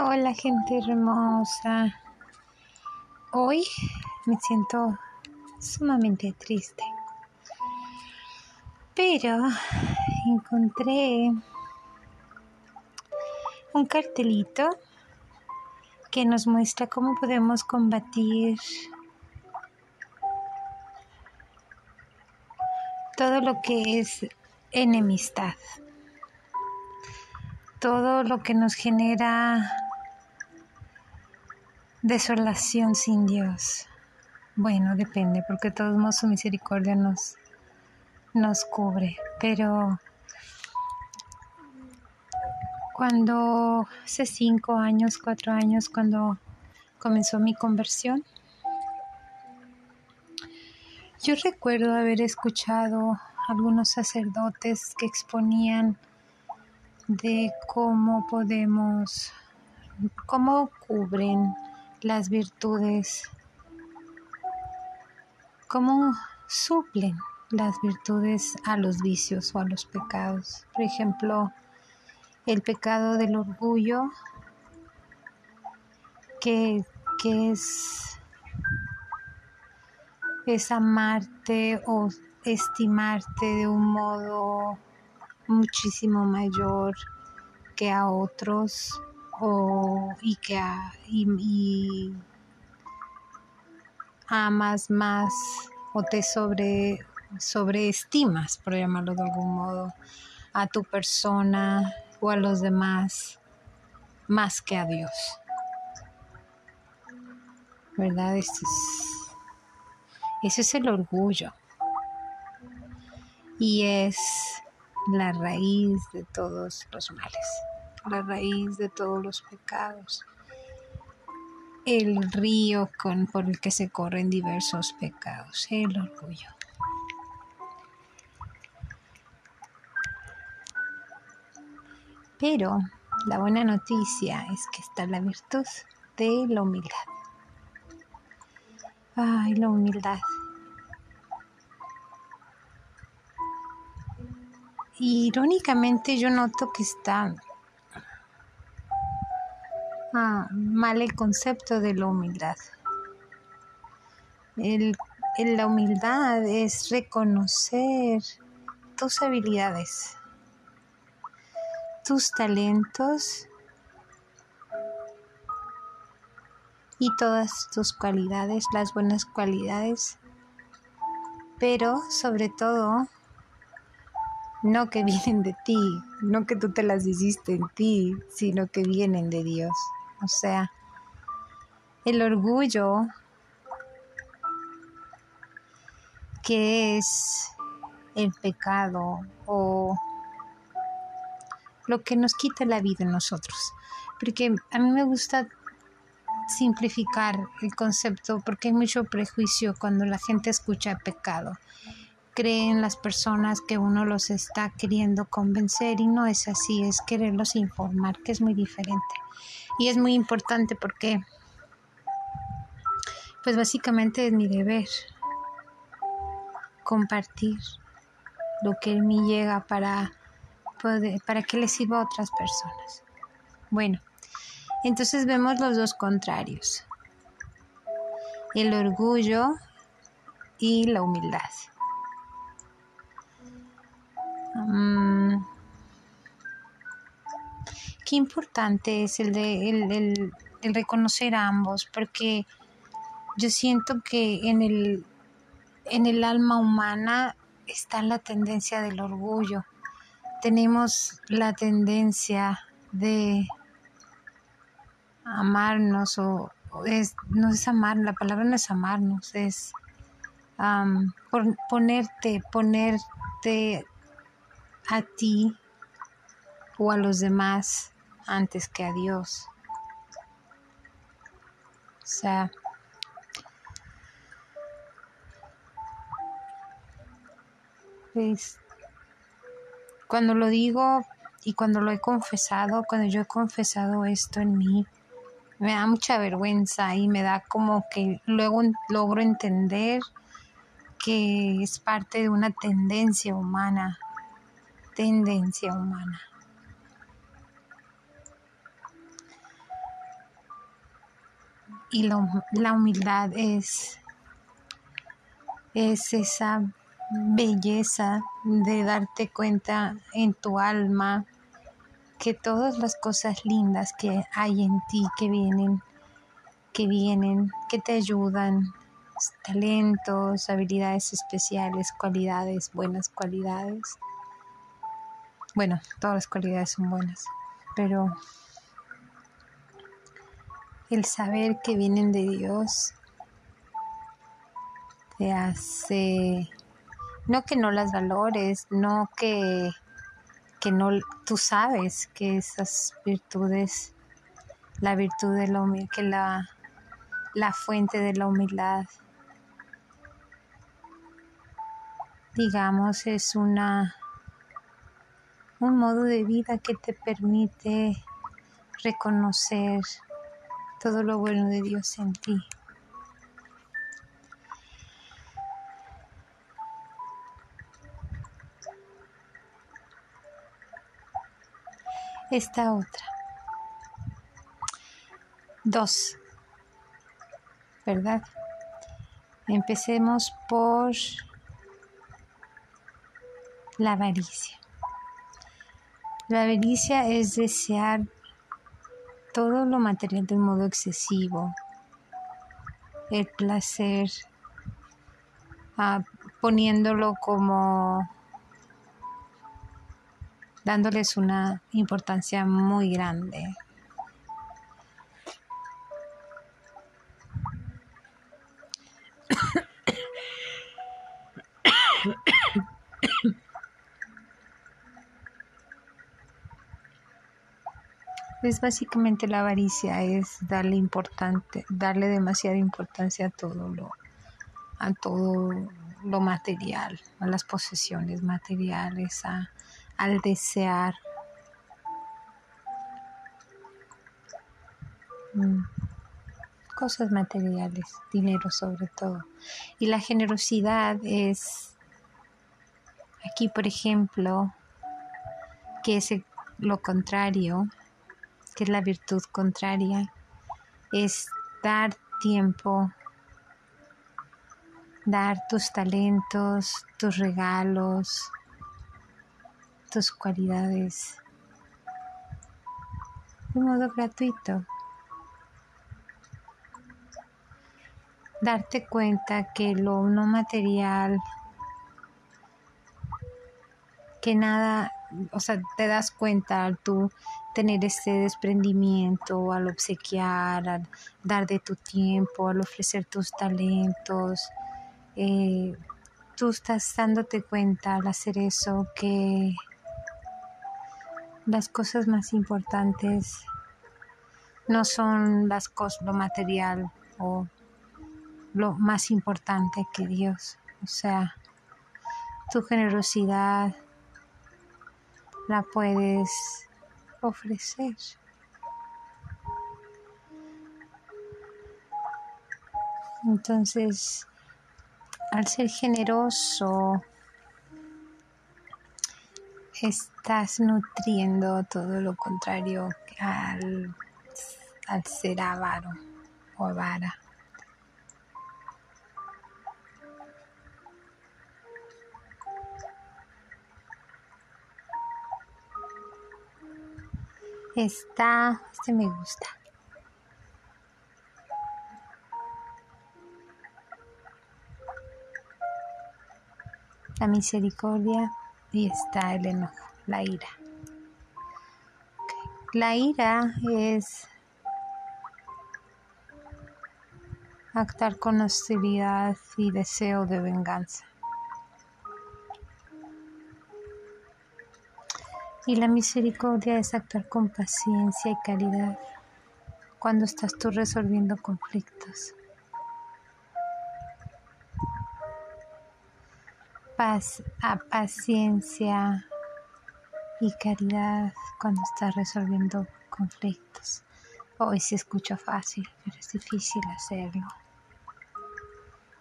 Hola gente hermosa. Hoy me siento sumamente triste. Pero encontré un cartelito que nos muestra cómo podemos combatir todo lo que es enemistad, todo lo que nos genera desolación sin Dios. Bueno, depende, porque todos su misericordia nos, nos cubre, pero cuando hace cinco años, cuatro años, cuando comenzó mi conversión, yo recuerdo haber escuchado algunos sacerdotes que exponían de cómo podemos, cómo cubren las virtudes, cómo suplen las virtudes a los vicios o a los pecados. Por ejemplo, el pecado del orgullo, que, que es, es amarte o estimarte de un modo muchísimo mayor que a otros o, y que y, amas más o te sobre sobreestimas, por llamarlo de algún modo, a tu persona o a los demás más que a Dios. ¿Verdad? Eso es, ese es el orgullo. Y es la raíz de todos los males, la raíz de todos los pecados, el río con, por el que se corren diversos pecados, el orgullo. Pero la buena noticia es que está la virtud de la humildad. Ay, la humildad. irónicamente yo noto que está ah, mal el concepto de la humildad. la humildad es reconocer tus habilidades, tus talentos y todas tus cualidades, las buenas cualidades, pero sobre todo no que vienen de ti, no que tú te las hiciste en ti, sino que vienen de Dios. O sea, el orgullo que es el pecado o lo que nos quita la vida en nosotros. Porque a mí me gusta simplificar el concepto porque hay mucho prejuicio cuando la gente escucha pecado creen las personas que uno los está queriendo convencer y no es así, es quererlos informar, que es muy diferente. Y es muy importante porque, pues básicamente es mi deber compartir lo que en mí llega para, poder, para que les sirva a otras personas. Bueno, entonces vemos los dos contrarios, el orgullo y la humildad. Mm. qué importante es el de el, reconocer a ambos, porque yo siento que en el, en el alma humana está la tendencia del orgullo. Tenemos la tendencia de amarnos o, es, no es amar, la palabra no es amarnos, es ponerte, ponerte a ti o a los demás antes que a Dios. O sea, cuando lo digo y cuando lo he confesado, cuando yo he confesado esto en mí, me da mucha vergüenza y me da como que luego logro entender que es parte de una tendencia humana tendencia humana. Y la humildad es, es esa belleza de darte cuenta en tu alma que todas las cosas lindas que hay en ti que vienen, que vienen, que te ayudan, talentos, habilidades especiales, cualidades, buenas cualidades. Bueno, todas las cualidades son buenas, pero el saber que vienen de Dios te hace, no que no las valores, no que, que no, tú sabes que esas virtudes, la virtud de la humildad, que la, la fuente de la humildad digamos, es una un modo de vida que te permite reconocer todo lo bueno de Dios en ti. Esta otra. Dos. ¿Verdad? Empecemos por la avaricia. La avaricia es desear todo lo material de un modo excesivo, el placer, ah, poniéndolo como dándoles una importancia muy grande. Es básicamente la avaricia, es darle importante, darle demasiada importancia a todo lo, a todo lo material, a las posesiones materiales, a, al desear. Mm, cosas materiales, dinero sobre todo. Y la generosidad es, aquí por ejemplo, que es lo contrario, que es la virtud contraria, es dar tiempo, dar tus talentos, tus regalos, tus cualidades de modo gratuito. Darte cuenta que lo no material, que nada, o sea, te das cuenta tú tener este desprendimiento, al obsequiar, al dar de tu tiempo, al ofrecer tus talentos. Eh, tú estás dándote cuenta al hacer eso que las cosas más importantes no son las cosas, lo material o lo más importante que Dios. O sea, tu generosidad la puedes ofrecer. Entonces, al ser generoso, estás nutriendo todo lo contrario al, al ser avaro o avara. Está, este me gusta. La misericordia y está el enojo, la ira. La ira es actuar con hostilidad y deseo de venganza. Y la misericordia es actuar con paciencia y caridad cuando estás tú resolviendo conflictos. Paz a paciencia y caridad cuando estás resolviendo conflictos. Hoy se escucha fácil, pero es difícil hacerlo.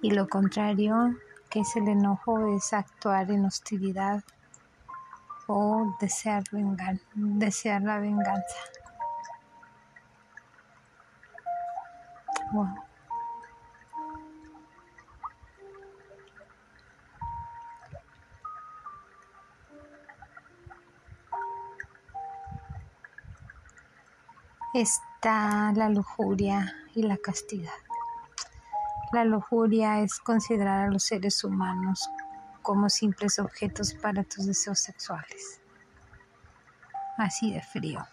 Y lo contrario, que es el enojo, es actuar en hostilidad o desear, vengan, desear la venganza. Wow. está la lujuria y la castidad. La lujuria es considerar a los seres humanos como simples objetos para tus deseos sexuales. Así de frío.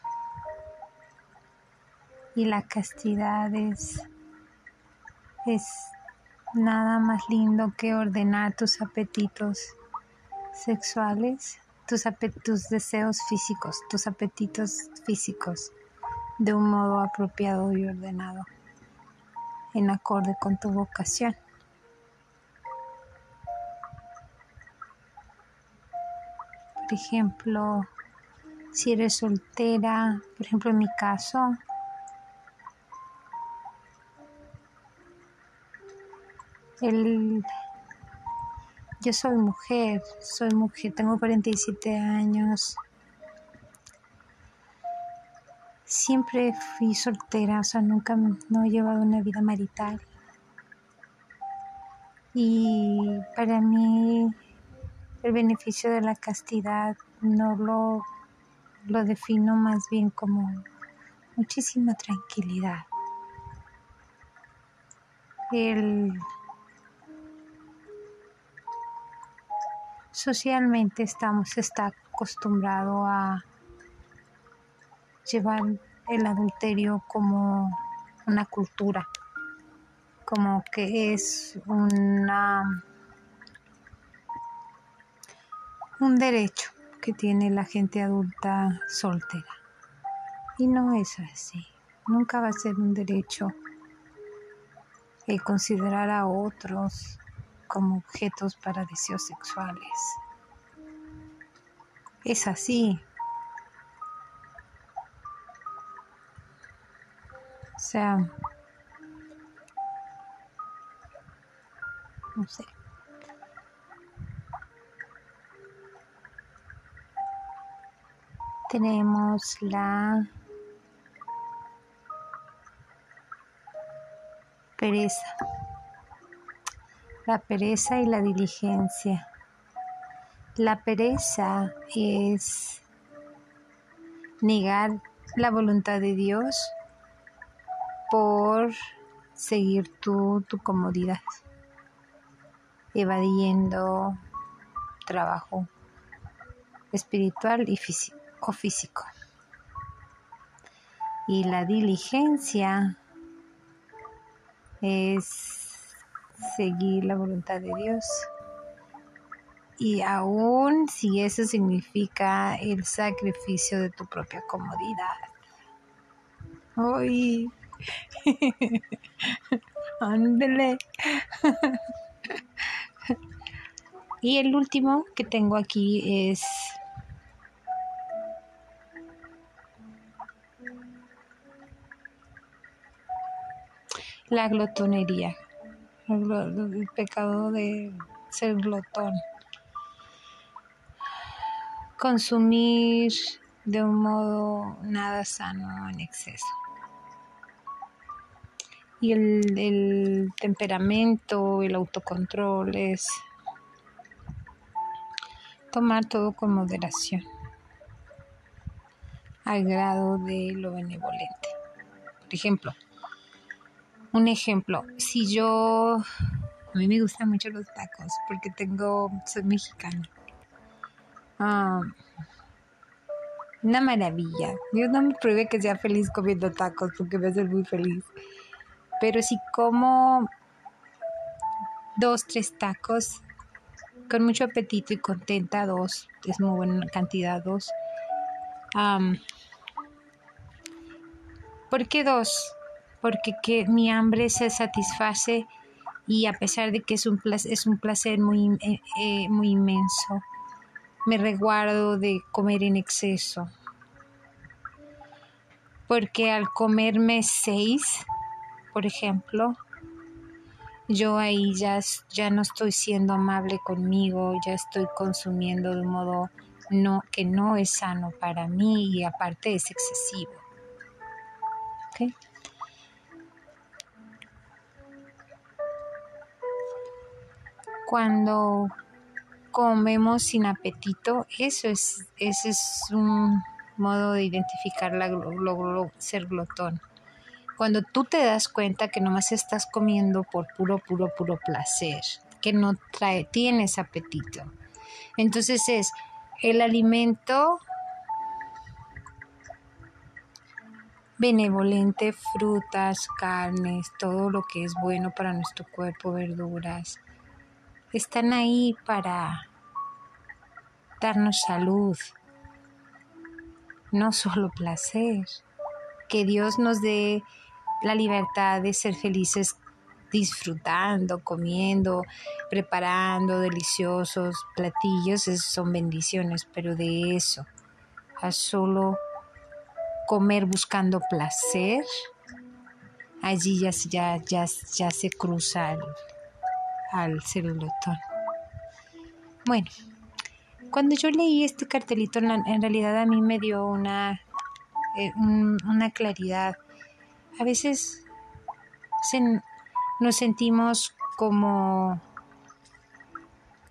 Y la castidad es, es nada más lindo que ordenar tus apetitos sexuales, tus, tus deseos físicos, tus apetitos físicos de un modo apropiado y ordenado, en acorde con tu vocación. Por ejemplo, si eres soltera, por ejemplo en mi caso, el, yo soy mujer, soy mujer, tengo 47 años, Siempre fui soltera, o sea, nunca no he llevado una vida marital. Y para mí el beneficio de la castidad no lo, lo defino más bien como muchísima tranquilidad. El, socialmente estamos está acostumbrado a llevar el adulterio como una cultura, como que es una un derecho que tiene la gente adulta soltera. Y no es así. Nunca va a ser un derecho el considerar a otros como objetos para deseos sexuales. Es así, O sea, no sé. Tenemos la pereza. La pereza y la diligencia. La pereza es negar la voluntad de Dios por seguir tu, tu comodidad, evadiendo trabajo espiritual y físico, físico. Y la diligencia es seguir la voluntad de Dios. Y aún si eso significa el sacrificio de tu propia comodidad. Hoy Ándele. y el último que tengo aquí es la glotonería, el pecado de ser glotón. Consumir de un modo nada sano en exceso y el, temperamento, el autocontrol es tomar todo con moderación al grado de lo benevolente. Por ejemplo, un ejemplo, si yo, a mí me gustan mucho los tacos porque tengo, soy mexicana. Ah, una maravilla. Dios no me pruebe que sea feliz comiendo tacos porque me hace muy feliz. Pero si como dos, tres tacos con mucho apetito y contenta, dos, es muy buena cantidad, dos. ¿Por qué dos? Porque que mi hambre se satisface y a pesar de que es un placer, es un placer muy, eh, eh, muy inmenso, me reguardo de comer en exceso. Porque al comerme seis, por ejemplo, yo ahí ya, ya no estoy siendo amable conmigo, ya estoy consumiendo de un modo no, que no es sano para mí y aparte es excesivo. Cuando comemos sin apetito, eso es, ese es un modo de identificar ser glotón. Cuando tú te das cuenta que nomás estás comiendo por puro, puro, puro placer, que no trae, tienes apetito. Entonces es el alimento benevolente, frutas, carnes, todo lo que es bueno para nuestro cuerpo, verduras, están ahí para darnos salud, no solo placer. Que Dios nos dé la libertad de ser felices disfrutando, comiendo, preparando deliciosos platillos, son bendiciones, pero de eso a solo comer buscando placer, allí ya, ya, ya, ya se cruza al, celulotón. Bueno, cuando yo leí este cartelito, en realidad a mí me dio una, eh, una claridad. A veces nos sentimos como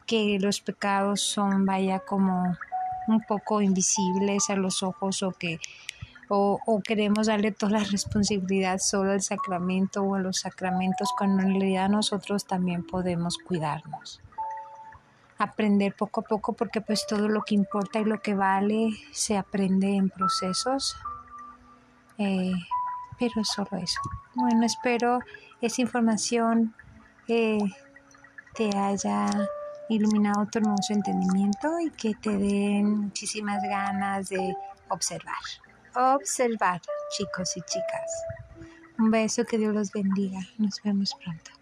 que los pecados son, vaya, como un poco invisibles a los ojos o que o, queremos darle toda la responsabilidad solo al sacramento o a los sacramentos cuando en realidad nosotros también podemos cuidarnos aprender poco a poco porque pues todo lo que importa y lo que vale se aprende en procesos. Eh, pero solo eso. Bueno, espero esa información eh, te haya iluminado tu hermoso entendimiento y que te den muchísimas ganas de observar. Observar, chicos y chicas. Un beso, que Dios los bendiga. Nos vemos pronto.